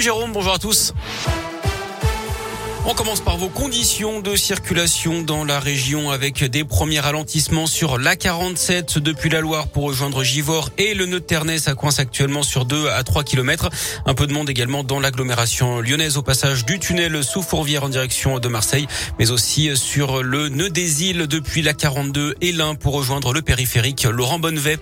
Jérôme, bonjour à tous. On commence par vos conditions de circulation dans la région avec des premiers ralentissements sur l'A47 depuis la Loire pour rejoindre Givors et le nœud de Ternay. Ça coince actuellement sur 2 à 3 km. Un peu de monde également dans l'agglomération lyonnaise au passage du tunnel sous Fourvière en direction de Marseille, mais aussi sur le nœud des îles depuis la 42 et l'un pour rejoindre le périphérique Laurent Bonnevet.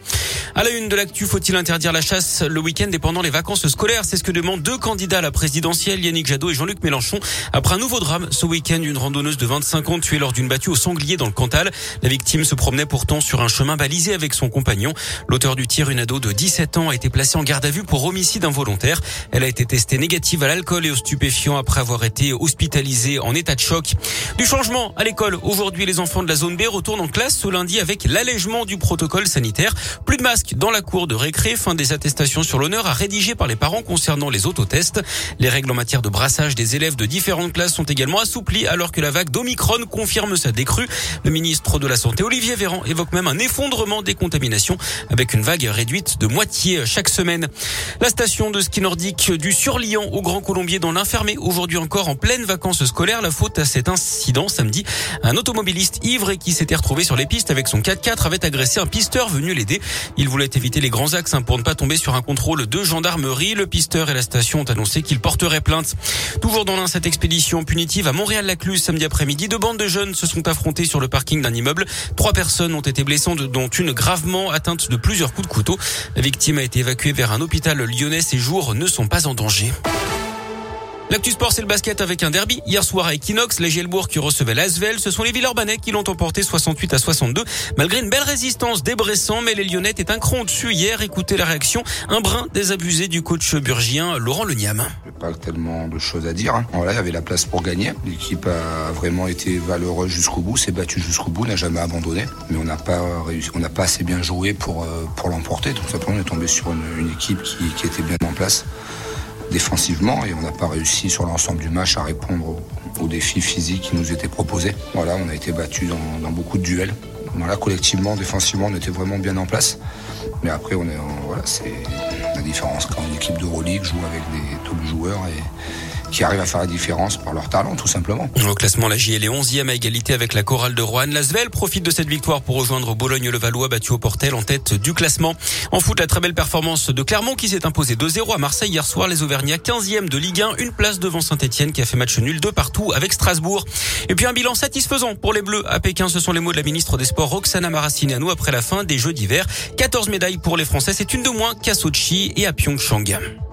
À la une de l'actu, faut-il interdire la chasse le week-end et pendant les vacances scolaires? C'est ce que demandent deux candidats à la présidentielle, Yannick Jadot et Jean-Luc Mélenchon. Après un nouveau drame ce week-end, une randonneuse de 25 ans tuée lors d'une battue au sanglier dans le Cantal. La victime se promenait pourtant sur un chemin balisé avec son compagnon. L'auteur du tir, une ado de 17 ans, a été placée en garde à vue pour homicide involontaire. Elle a été testée négative à l'alcool et aux stupéfiants après avoir été hospitalisée en état de choc. Du changement à l'école. Aujourd'hui, les enfants de la zone B retournent en classe ce lundi avec l'allègement du protocole sanitaire. Plus de masques dans la cour de récré. Fin des attestations sur l'honneur à rédiger par les parents concernant les autotests. Les règles en matière de brassage des élèves de différentes classes sont également assouplies alors que la vague d'Omicron confirme sa décrue. Le ministre de la Santé, Olivier Véran, évoque même un effondrement des contaminations avec une vague réduite de moitié chaque semaine. La station de ski nordique du Surlian au Grand Colombier dans l'infermé aujourd'hui encore en pleine vacances scolaires. La faute à cet incident samedi. Un automobiliste ivre qui s'était retrouvé sur les pistes avec son 4x4 avait agressé un pisteur venu l'aider. Éviter les grands axes hein, pour ne pas tomber sur un contrôle de gendarmerie. Le pisteur et la station ont annoncé qu'ils porteraient plainte. Toujours dans l'un, cette expédition punitive à Montréal-Lacluse samedi après-midi, deux bandes de jeunes se sont affrontés sur le parking d'un immeuble. Trois personnes ont été blessées, dont une gravement atteinte de plusieurs coups de couteau. La victime a été évacuée vers un hôpital lyonnais. Ses jours ne sont pas en danger. L'actu sport, c'est le basket avec un derby. Hier soir à Equinox, les Gielbourg qui recevaient l'Asvel, ce sont les Villeurbanais qui l'ont emporté 68 à 62. Malgré une belle résistance des mais les Lyonnais étaient un cran dessus hier. Écoutez la réaction, un brin désabusé du coach burgien Laurent Leniam. Pas tellement de choses à dire. Hein. Voilà, il y avait la place pour gagner. L'équipe a vraiment été valeureuse jusqu'au bout, s'est battue jusqu'au bout, n'a jamais abandonné. Mais on n'a pas on n'a pas assez bien joué pour, euh, pour l'emporter. Tout simplement, on est tombé sur une, équipe qui, qui était bien en place défensivement et on n'a pas réussi sur l'ensemble du match à répondre aux, défis physiques qui nous étaient proposés. Voilà, on a été battu dans, beaucoup de duels. Collectivement, défensivement, on était vraiment bien en place. Mais après, on est, voilà, c'est la différence quand une équipe de d'Euroleague joue avec des top joueurs qui arrivent à faire la différence par leur talent, tout simplement. Au classement, la JL est 11e à égalité avec la chorale de Rouen. Lasvel profite de cette victoire pour rejoindre Bologne-le-Valois, battu au Portel en tête du classement. En foot, la très belle performance de Clermont qui s'est imposé 2-0 à Marseille hier soir. Les Auvergnats 15e de Ligue 1, une place devant Saint-Etienne qui a fait match nul de partout avec Strasbourg. Et puis un bilan satisfaisant pour les Bleus à Pékin. Ce sont les mots de la ministre des Sports Roxana Maracineanu après la fin des Jeux d'hiver. 14 médailles pour les Français. C'est une de moins qu'à Sochi et à Pyeongchang.